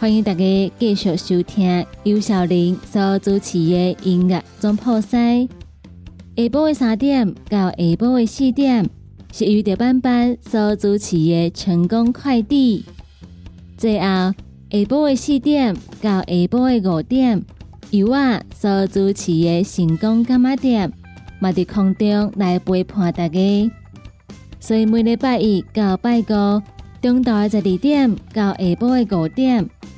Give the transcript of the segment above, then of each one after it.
欢迎大家继续收听尤小玲所主持的音乐总破塞。下晡的三点到下晡的四点是由德班班所主持的成功快递。最后下晡的四点到下晡的五点，由我所主持的成功干妈店，嘛伫空中来陪伴大家。所以每礼拜一到拜五，中昼的十二点到下晡的五点。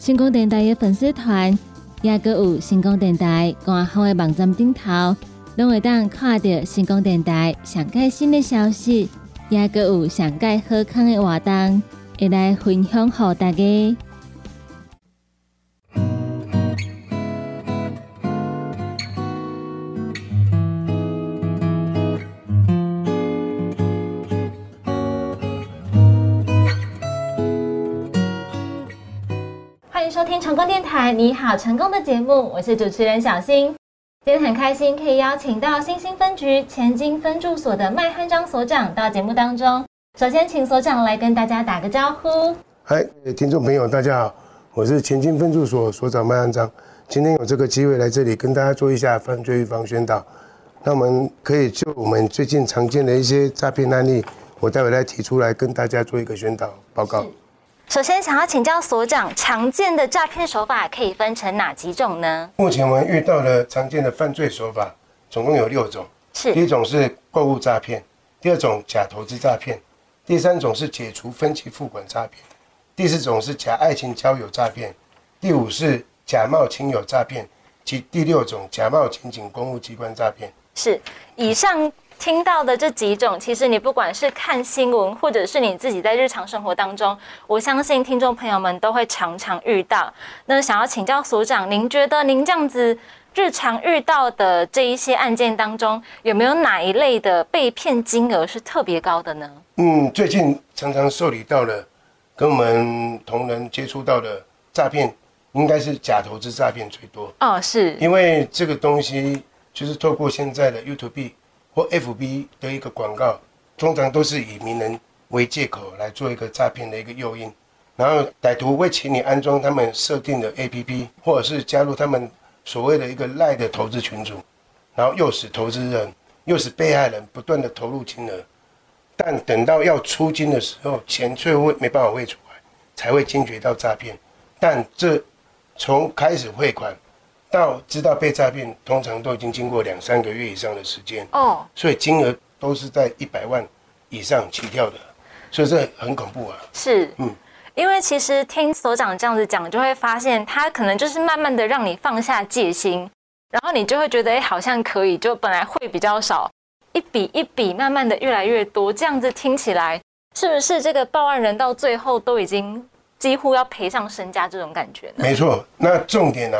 星光电台的粉丝团，也搁有星光电台官方的网站顶头，拢会当看到星光电台上界新的消息，也搁有上界好康的活动，会来分享给大家。收听成功电台，你好，成功的节目，我是主持人小新。今天很开心可以邀请到新兴分局前金分驻所的麦汉章所长到节目当中。首先，请所长来跟大家打个招呼。嗨，听众朋友，大家好，我是前金分驻所所长麦汉章。今天有这个机会来这里跟大家做一下犯罪预防宣导。那我们可以就我们最近常见的一些诈骗案例，我待会来提出来跟大家做一个宣导报告。首先，想要请教所长，常见的诈骗手法可以分成哪几种呢？目前我们遇到的常见的犯罪手法总共有六种。是。第一种是购物诈骗，第二种假投资诈骗，第三种是解除分期付款诈骗，第四种是假爱情交友诈骗，第五是假冒亲友诈骗，及第六种假冒情景公务机关诈骗。是。以上。听到的这几种，其实你不管是看新闻，或者是你自己在日常生活当中，我相信听众朋友们都会常常遇到。那想要请教所长，您觉得您这样子日常遇到的这一些案件当中，有没有哪一类的被骗金额是特别高的呢？嗯，最近常常受理到的，跟我们同仁接触到的诈骗，应该是假投资诈骗最多。哦，是因为这个东西就是透过现在的 YouTube。或 FB 的一个广告，通常都是以名人为借口来做一个诈骗的一个诱因，然后歹徒会请你安装他们设定的 APP，或者是加入他们所谓的一个赖的投资群组，然后诱使投资人、诱使被害人不断的投入金额，但等到要出金的时候，钱却会没办法汇出来，才会惊觉到诈骗。但这从开始汇款。到知道被诈骗，通常都已经经过两三个月以上的时间哦，所以金额都是在一百万以上起跳的，所以这很恐怖啊。是，嗯，因为其实听所长这样子讲，就会发现他可能就是慢慢的让你放下戒心，然后你就会觉得哎，好像可以，就本来会比较少，一笔一笔慢慢的越来越多，这样子听起来是不是这个报案人到最后都已经几乎要赔上身家这种感觉呢？没错，那重点呢，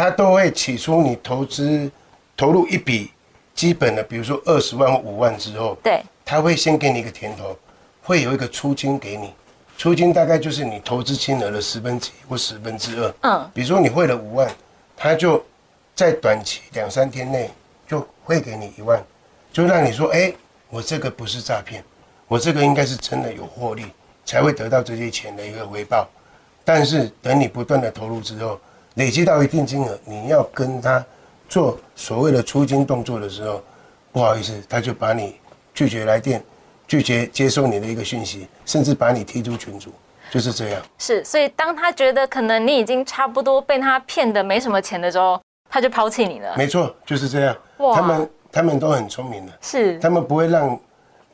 他都会起初你投资投入一笔基本的，比如说二十万或五万之后，对，他会先给你一个甜头，会有一个出金给你。出金大概就是你投资金额的十分之一或十分之二。嗯，比如说你汇了五万，他就在短期两三天内就会给你一万，就让你说，哎，我这个不是诈骗，我这个应该是真的有获利，才会得到这些钱的一个回报。但是等你不断的投入之后，累积到一定金额，你要跟他做所谓的出金动作的时候，不好意思，他就把你拒绝来电。拒绝接收你的一个讯息，甚至把你踢出群组，就是这样。是，所以当他觉得可能你已经差不多被他骗的没什么钱的时候，他就抛弃你了。没错，就是这样。他们他们都很聪明的，是，他们不会让，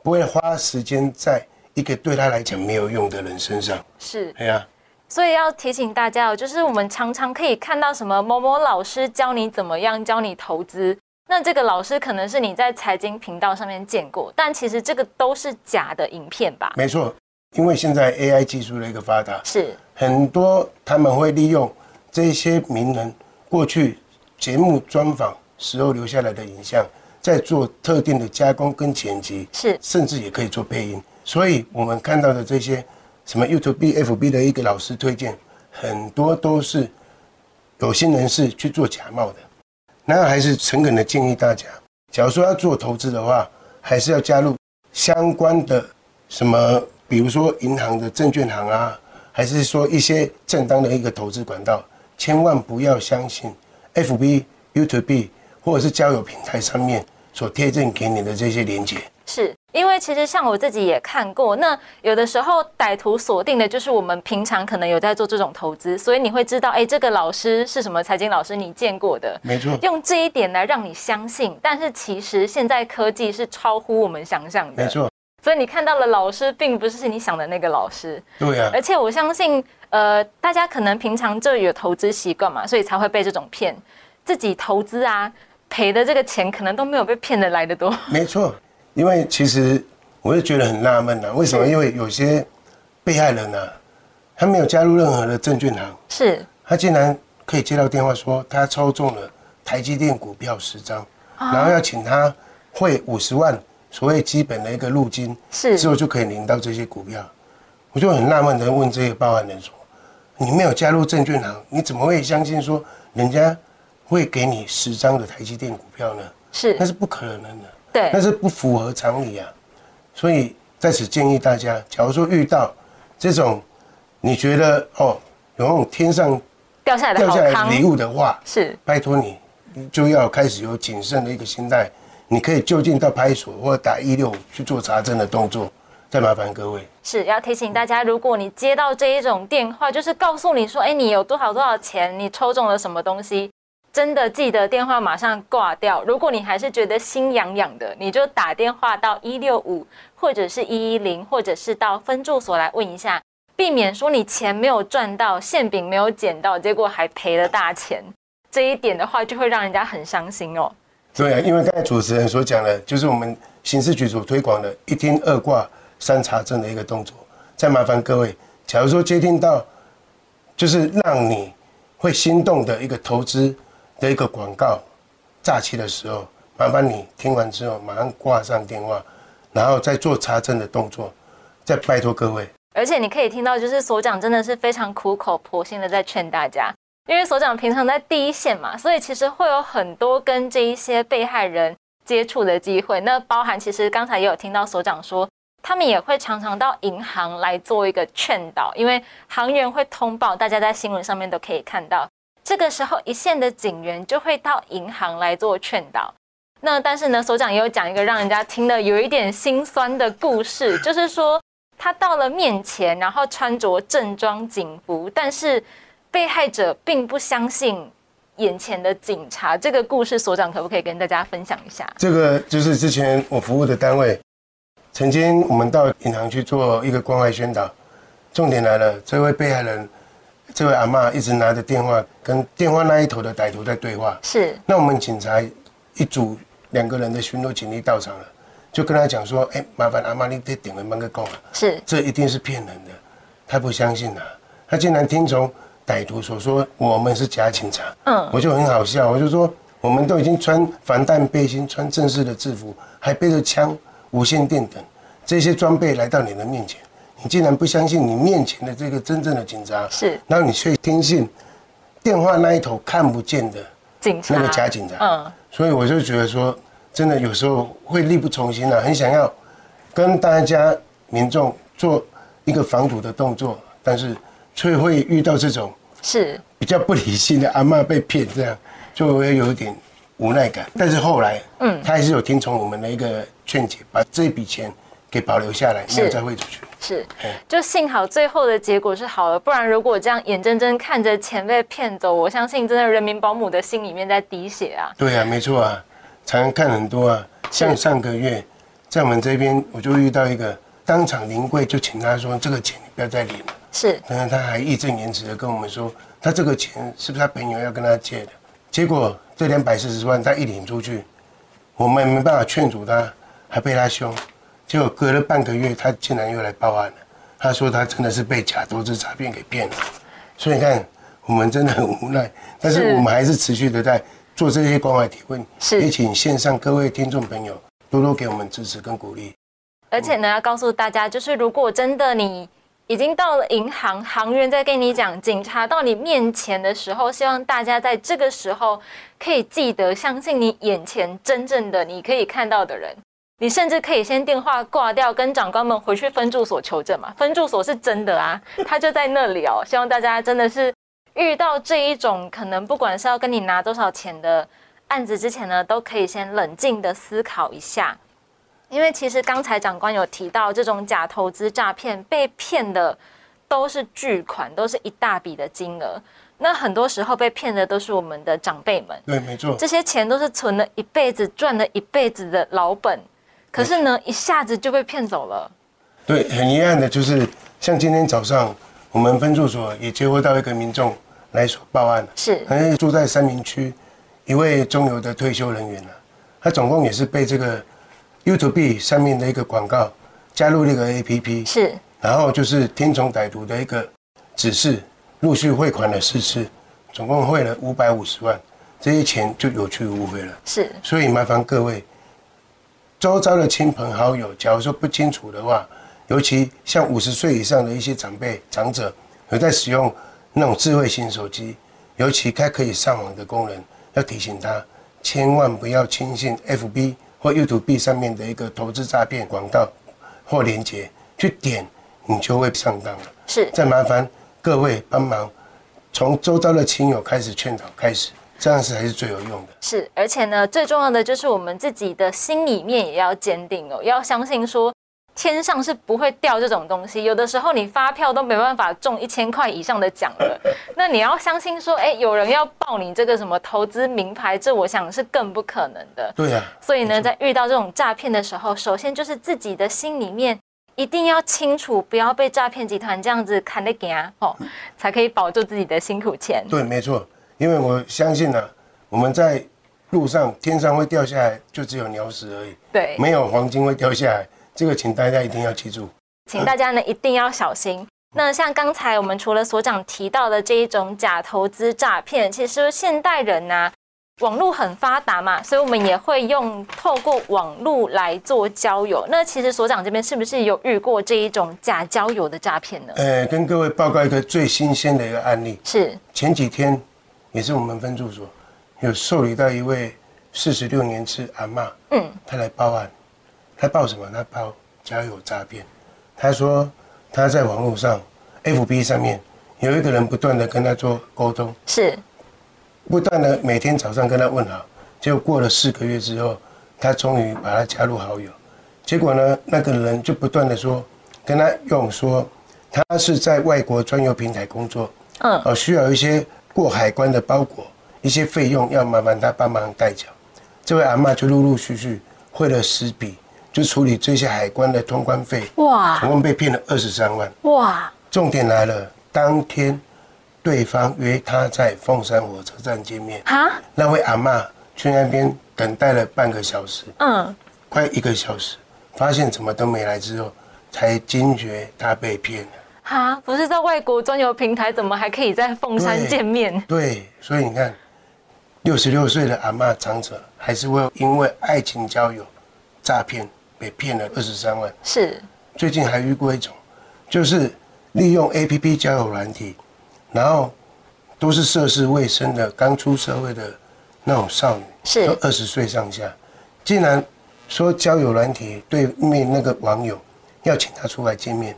不会花时间在一个对他来讲没有用的人身上。是，对呀。所以要提醒大家哦，就是我们常常可以看到什么某某老师教你怎么样，教你投资。那这个老师可能是你在财经频道上面见过，但其实这个都是假的影片吧？没错，因为现在 AI 技术的一个发达，是很多他们会利用这些名人过去节目专访时候留下来的影像，在做特定的加工跟剪辑，是甚至也可以做配音。所以我们看到的这些什么 YouTube、FB 的一个老师推荐，很多都是有心人士去做假冒的。那还是诚恳的建议大家，假如说要做投资的话，还是要加入相关的什么，比如说银行的证券行啊，还是说一些正当的一个投资管道，千万不要相信 FB、YouTube 或者是交友平台上面所贴赠给你的这些连接。是。因为其实像我自己也看过，那有的时候歹徒锁定的就是我们平常可能有在做这种投资，所以你会知道，哎，这个老师是什么财经老师，你见过的，没错。用这一点来让你相信，但是其实现在科技是超乎我们想象的，没错。所以你看到了老师，并不是你想的那个老师，对呀。而且我相信，呃，大家可能平常就有投资习惯嘛，所以才会被这种骗。自己投资啊，赔的这个钱可能都没有被骗的来的多，没错。因为其实我就觉得很纳闷啊，为什么？因为有些被害人呢，他没有加入任何的证券行，是，他竟然可以接到电话说他抽中了台积电股票十张，然后要请他汇五十万，所谓基本的一个入金，是，之后就可以领到这些股票。我就很纳闷的问这些报案人说：“你没有加入证券行，你怎么会相信说人家会给你十张的台积电股票呢？是，那是不可能的。”对，但是不符合常理啊，所以在此建议大家，假如说遇到这种你觉得哦有那种天上掉下来掉下来礼物的话，是拜托你就要开始有谨慎的一个心态，你可以就近到派出所或者打一六五去做查证的动作。再麻烦各位，是要提醒大家，如果你接到这一种电话，就是告诉你说，哎，你有多少多少钱，你抽中了什么东西。真的记得电话马上挂掉。如果你还是觉得心痒痒的，你就打电话到一六五或者是一一零，或者是到分住所来问一下，避免说你钱没有赚到，馅饼没有捡到，结果还赔了大钱。这一点的话，就会让人家很伤心哦。对啊，因为刚才主持人所讲的，就是我们刑事局所推广的一听二挂三查证的一个动作。再麻烦各位，假如说接听到就是让你会心动的一个投资。的一个广告诈欺的时候，麻烦你听完之后马上挂上电话，然后再做查证的动作，再拜托各位。而且你可以听到，就是所长真的是非常苦口婆心的在劝大家，因为所长平常在第一线嘛，所以其实会有很多跟这一些被害人接触的机会。那包含其实刚才也有听到所长说，他们也会常常到银行来做一个劝导，因为行员会通报，大家在新闻上面都可以看到。这个时候，一线的警员就会到银行来做劝导。那但是呢，所长也有讲一个让人家听了有一点心酸的故事，就是说他到了面前，然后穿着正装警服，但是被害者并不相信眼前的警察。这个故事，所长可不可以跟大家分享一下？这个就是之前我服务的单位，曾经我们到银行去做一个关怀宣导，重点来了，这位被害人，这位阿妈一直拿着电话跟电话那一头的歹徒在对话。是，那我们警察一组两个人的巡逻警力到场了，就跟他讲说：“哎、麻烦阿妈你得点个门个供啊，是，这一定是骗人的。”他不相信啊，他竟然听从歹徒所说我们是假警察。嗯，我就很好笑，我就说我们都已经穿防弹背心、穿正式的制服，还背着枪、无线电等这些装备来到你的面前，你竟然不相信你面前的这个真正的警察，是。然后你却听信电话那一头看不见的警察，那个假警察，嗯，所以我就觉得说，真的有时候会力不从心啊，很想要跟大家民众做一个防堵的动作，但是却会遇到这种是，比较不理性的阿嬷被骗，这样就会有一点无奈感。但是后来，嗯，他还是有听从我们的一个劝解，把这笔钱给保留下来，没有再汇出去。是哎，就幸好最后的结果是好了，不然如果这样眼睁睁看着钱被骗走，我相信真的人民保姆的心里面在滴血啊。对啊，没错啊，常常看很多啊。像上个月，在我们这边，我就遇到一个当场临柜就请他说：“这个钱你不要再领了。是”但是他还义正言辞的跟我们说，他这个钱是不是他朋友要跟他借的？结果这两百四十万他一领出去，我们没办法劝阻他，还被他凶。结果隔了半个月，他竟然又来报案了。他说他真的是被假投资诈骗给骗了。所以你看，我们真的很无奈，但是是我们还是持续的在做这些关怀提问。也请线上各位听众朋友多多给我们支持跟鼓励。而且呢，要告诉大家，就是如果真的你已经到了银行，行员在跟你讲，警察到你面前的时候，希望大家在这个时候可以记得，相信你眼前真正的你可以看到的人。你甚至可以先电话挂掉，跟长官们回去分住所求证嘛。分住所是真的啊，他就在那里哦。希望大家真的是遇到这一种可能，不管是要跟你拿多少钱的案子之前呢，都可以先冷静的思考一下。因为其实刚才长官有提到，这种假投资诈骗被骗的都是巨款，都是一大笔的金额。那很多时候被骗的都是我们的长辈们，对，没错，这些钱都是存了一辈子、赚了一辈子的老本，可是呢，一下子就被骗走了。对，很遗憾的就是，像今天早上我们分驻所也接获到一个民众来所报案，是他是住在三明区一位中油的退休人员啊，他总共也是被这个 YouTube 上面的一个广告加入那个 APP，是然后就是听从歹徒的一个指示，陆续汇款了四次，总共汇了五百五十万，这些钱就有去无回了。是所以麻烦各位，周遭的亲朋好友，假如说不清楚的话，尤其像五十岁以上的一些长辈、长者，有在使用那种智慧型手机，尤其开可以上网的功能，要提醒他，千万不要轻信 FB 或 YouTube 上面的一个投资诈骗广告或链接，去点你就会上当了。是再麻烦各位帮忙，从周遭的亲友开始劝导开始，这样子才是最有用的。是，而且呢，最重要的就是我们自己的心里面也要坚定哦，要相信说天上是不会掉这种东西。有的时候你发票都没办法中一千块以上的奖了，那你要相信说，哎，有人要报你这个什么投资名牌，这我想是更不可能的。对呀、所以呢，在遇到这种诈骗的时候，首先就是自己的心里面一定要清楚，不要被诈骗集团这样子砍得给啊，哦，才可以保住自己的辛苦钱。对，没错，因为我相信呢、我们在路上天上会掉下来，就只有鸟屎而已，对，没有黄金会掉下来。这个请大家一定要记住。请大家呢一定要小心。那像刚才我们除了所长提到的这一种假投资诈骗，其实现代人呢、网络很发达嘛，所以我们也会用透过网络来做交友。那其实所长这边是不是有遇过这一种假交友的诈骗呢？呃，跟各位报告一个最新鲜的一个案例，是前几天也是我们分住所有受理到一位四十六年次阿妈，嗯，她来报案，她报什么？她报交友诈骗。她说她在网络上 FB 上面有一个人不断的跟她做沟通，是不断的每天早上跟他问好，结果过了四个月之后，他终于把他加入好友。结果呢，那个人就不断的说，跟他用说，他是在外国专有平台工作，嗯哦，需要一些过海关的包裹，一些费用要麻烦他帮忙代缴。这位阿妈就陆陆续续汇了十笔，就处理这些海关的通关费，哇总共被骗了二十三万。哇重点来了，当天对方约他在凤山火车站见面。哈，那位阿妈去那边等待了半个小时，嗯，快一个小时，发现怎么都没来之后，才惊觉他被骗了。哈，不是在外国专有平台，怎么还可以在凤山见面？对，所以你看，六十六岁的阿妈长者，还是会因为爱情交友诈骗被骗了二十三万。是，最近还遇过一种，就是利用 A P P 交友软体，然后都是涉世未深的刚出社会的那种少女，是都二十岁上下，竟然说交友软体对面那个网友要请他出来见面，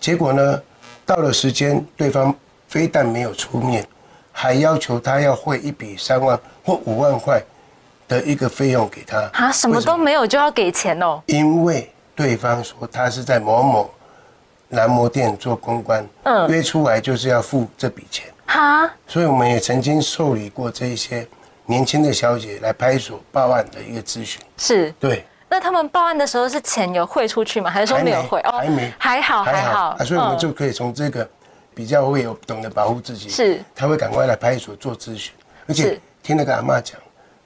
结果呢，到了时间，对方非但没有出面，还要求他要汇一笔三万或五万块的一个费用给他。哈，什么都没有就要给钱哦。因为对方说他是在某某男模店做公关，嗯约出来就是要付这笔钱，哈，所以我们也曾经受理过这一些年轻的小姐来派出所报案的一个咨询。是。对，那他们报案的时候是钱有汇出去吗？还是说没有汇？还没还好还好啊，所以我们嗯。就可以从这个比较会有懂得保护自己，是。他会赶快来派出所做咨询，而且是。听那个阿妈讲，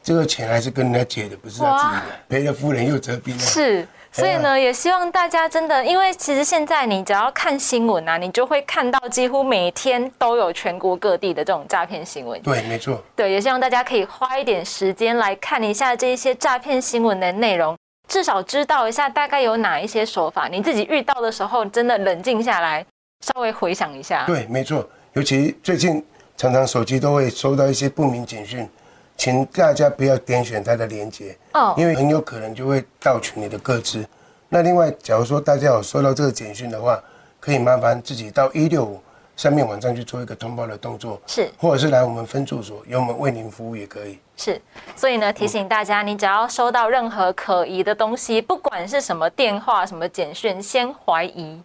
这个钱还是跟人家借的，不是他自己的，赔了夫人又折兵啊。是，所以呢，也希望大家真的，因为其实现在你只要看新闻啊，你就会看到几乎每天都有全国各地的这种诈骗新闻。对，没错，对，也希望大家可以花一点时间来看一下这一些诈骗新闻的内容，至少知道一下大概有哪一些手法。你自己遇到的时候，真的冷静下来，稍微回想一下。对，没错，尤其最近常常手机都会收到一些不明简讯，请大家不要点选它的链接，哦因为很有可能就会盗取你的个资。那另外，假如说大家有收到这个简讯的话，可以麻烦自己到一六五上面网站去做一个通报的动作，是。或者是来我们分驻所，由我们为您服务也可以。是，所以呢，提醒大家，你只要收到任何可疑的东西，不管是什么电话、什么简讯，先怀疑，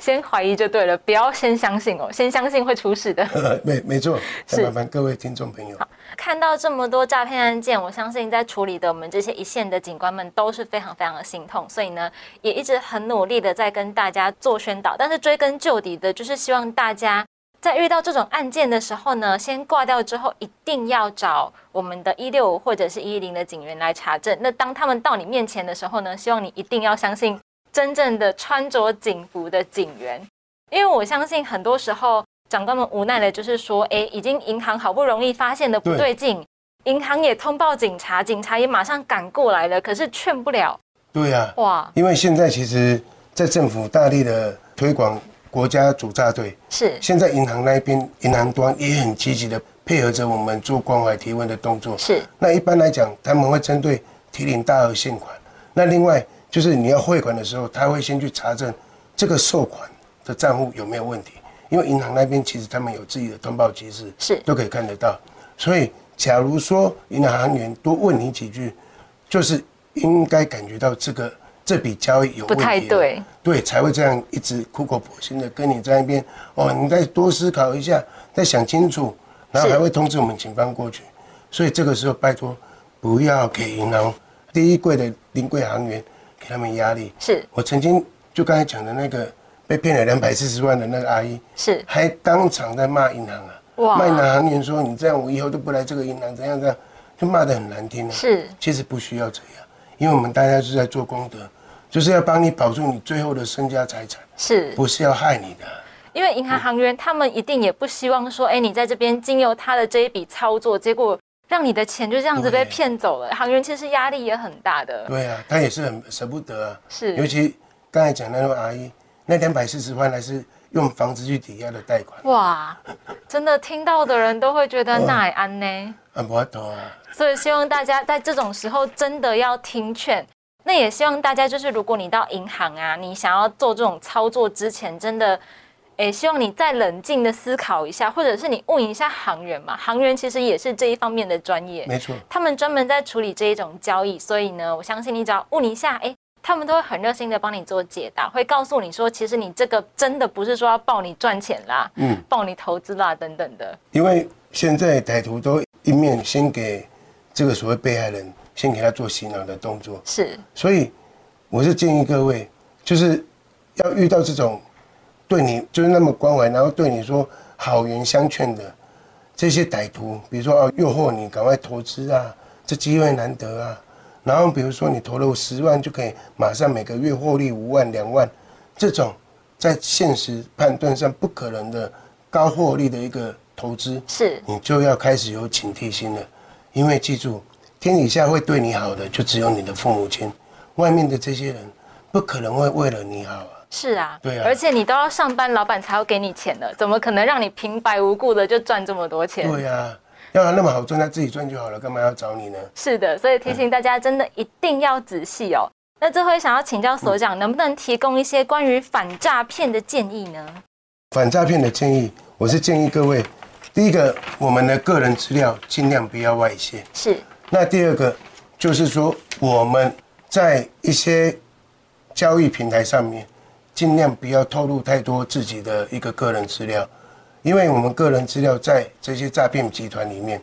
先怀疑就对了，不要先相信哦，先相信会出事的。没没错，麻烦各位听众朋友。看到这么多诈骗案件，我相信在处理的我们这些一线的警官们都是非常非常的心痛，所以呢，也一直很努力的在跟大家做宣导。但是追根究底的，就是希望大家在遇到这种案件的时候呢，先挂掉之后，一定要找我们的一六五或者是一零的警员来查证。那当他们到你面前的时候呢，希望你一定要相信真正的穿着警服的警员，因为我相信很多时候。长官们无奈的就是说，哎，已经银行好不容易发现的不对劲，银行也通报警察，警察也马上赶过来了，可是劝不了。对呀、哇，因为现在其实，在政府大力的推广国家主诈队，是现在银行那边银行端也很积极的配合着我们做关怀提问的动作。是那一般来讲，他们会针对提领大额现款。那另外就是你要汇款的时候，他会先去查证这个收款的账户有没有问题，因为银行那边其实他们有自己的通报机制，是都可以看得到。所以，假如说银行员多问你几句，就是应该感觉到这个这笔交易有问题对，对，才会这样一直苦口婆心的跟你在那边哦，你再多思考一下，再想清楚，然后还会通知我们警方过去。所以这个时候拜托，不要给银行第一柜的临柜行员给他们压力。是。我曾经就刚才讲的那个被骗了两百四十万的那个阿姨，是。还当场在骂银行啊，哇。骂银行行员说你这样我以后都不来这个银行，怎样怎样，就骂得很难听啊。是。其实不需要这样，因为我们大家是在做功德，就是要帮你保住你最后的身家财产，是，不是要害你的。因为银行行员他们一定也不希望说，哎，你在这边经由他的这一笔操作，结果让你的钱就这样子被对骗走了。行员其实压力也很大的。对啊，他也是很舍不得啊。是尤其刚才讲那位阿姨，那两百四十万还是用房子去抵押的贷款，哇，真的听到的人都会觉得那也安呢。啊，不懂啊。所以希望大家在这种时候真的要听劝。那也希望大家就是，如果你到银行啊，你想要做这种操作之前，真的，诶，希望你再冷静的思考一下，或者是你问一下行员嘛，行员其实也是这一方面的专业，没错，他们专门在处理这一种交易，所以呢，我相信你只要问一下，诶，他们都会很热心的帮你做解答，会告诉你说，其实你这个真的不是说要抱你赚钱啦，嗯，抱你投资啦等等的，因为现在歹徒都一面先给这个所谓被害人，先给他做洗脑的动作，是。所以我是建议各位，就是要遇到这种对你就是那么关怀，然后对你说好言相劝的这些歹徒，比如说哦诱惑你赶快投资啊，这机会难得啊，然后比如说你投了十万就可以马上每个月获利五万两万，这种在现实判断上不可能的高获利的一个投资，是你就要开始有警惕心了，因为记住，天底下会对你好的就只有你的父母亲，外面的这些人不可能会为了你好啊。是啊，对啊而且你都要上班，老板才会给你钱的，怎么可能让你平白无故的就赚这么多钱？对呀、要他那么好赚，他自己赚就好了，干嘛要找你呢？是的，所以提醒大家真的一定要仔细哦。那最后想要请教所长，能不能提供一些关于反诈骗的建议呢？反诈骗的建议，我是建议各位，第一个，我们的个人资料尽量不要外泄。是那第二个就是说，我们在一些交易平台上面，尽量不要透露太多自己的一个个人资料，因为我们个人资料在这些诈骗集团里面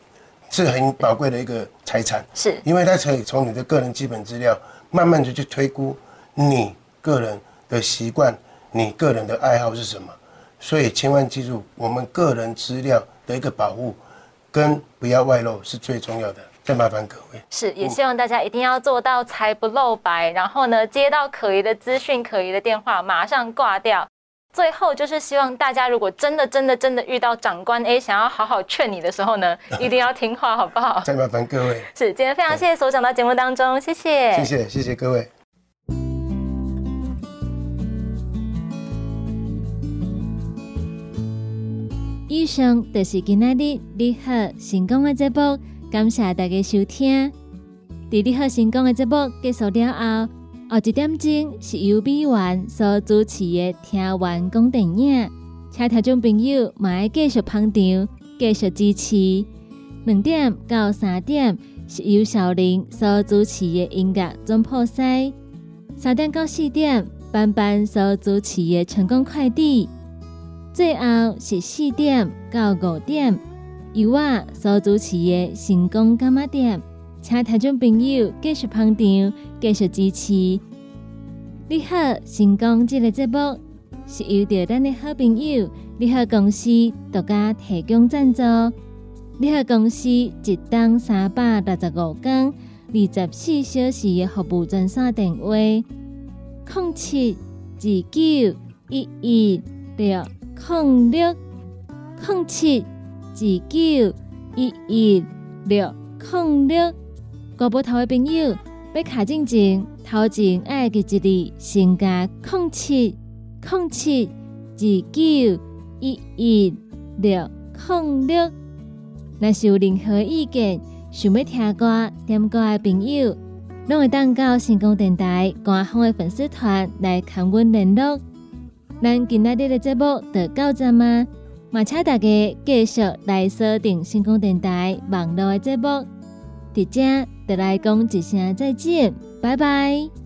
是很宝贵的一个财产，是因为它可以从你的个人基本资料，慢慢的去推估你个人的习惯，你个人的爱好是什么，所以千万记住，我们个人资料的一个保护跟不要外露是最重要的。再麻烦各位，是，也希望大家一定要做到财不露白，然后呢，接到可疑的资讯、可疑的电话，马上挂掉。最后就是希望大家，如果真的、真的、真的遇到长官诶想要好好劝你的时候呢，一定要听话，好不好？再麻烦各位，是，今天非常谢谢所长到节目当中，谢谢，谢谢谢谢各位。以上就是今天的你好成功的节目，感谢大家收听。在你好成功的节目结束了后，后一点钟是由美元所主持的《听完讲电影》，请听众朋友嘛爱继续捧场，继续支持。两点到三点是由小玲所主持的音乐总破塞，三点到四点班班所主持的成功快递。最后是四点到五点，由我所主持的成功干妈店，请听众朋友继续捧场，继续支持。你好，成功这个节目是由着咱的好朋友你好公司独家提供赞助。你好公司一档三百六十五天、二十四小时的服务专线电话：零七二九一一六。零六零七二九一一六零六，国宝头的朋友要卡进前，头前爱记一字，先加零七零七二九一一六零六。若是有任何意见，想要听歌、点歌的朋友，拢会当到成功电台官方的粉丝团来跟阮联络。咱今仔日的节目就到这吗？嘛，请大家继续来锁定星空电台网络的节目。伫遮，就来讲一声再见，拜拜。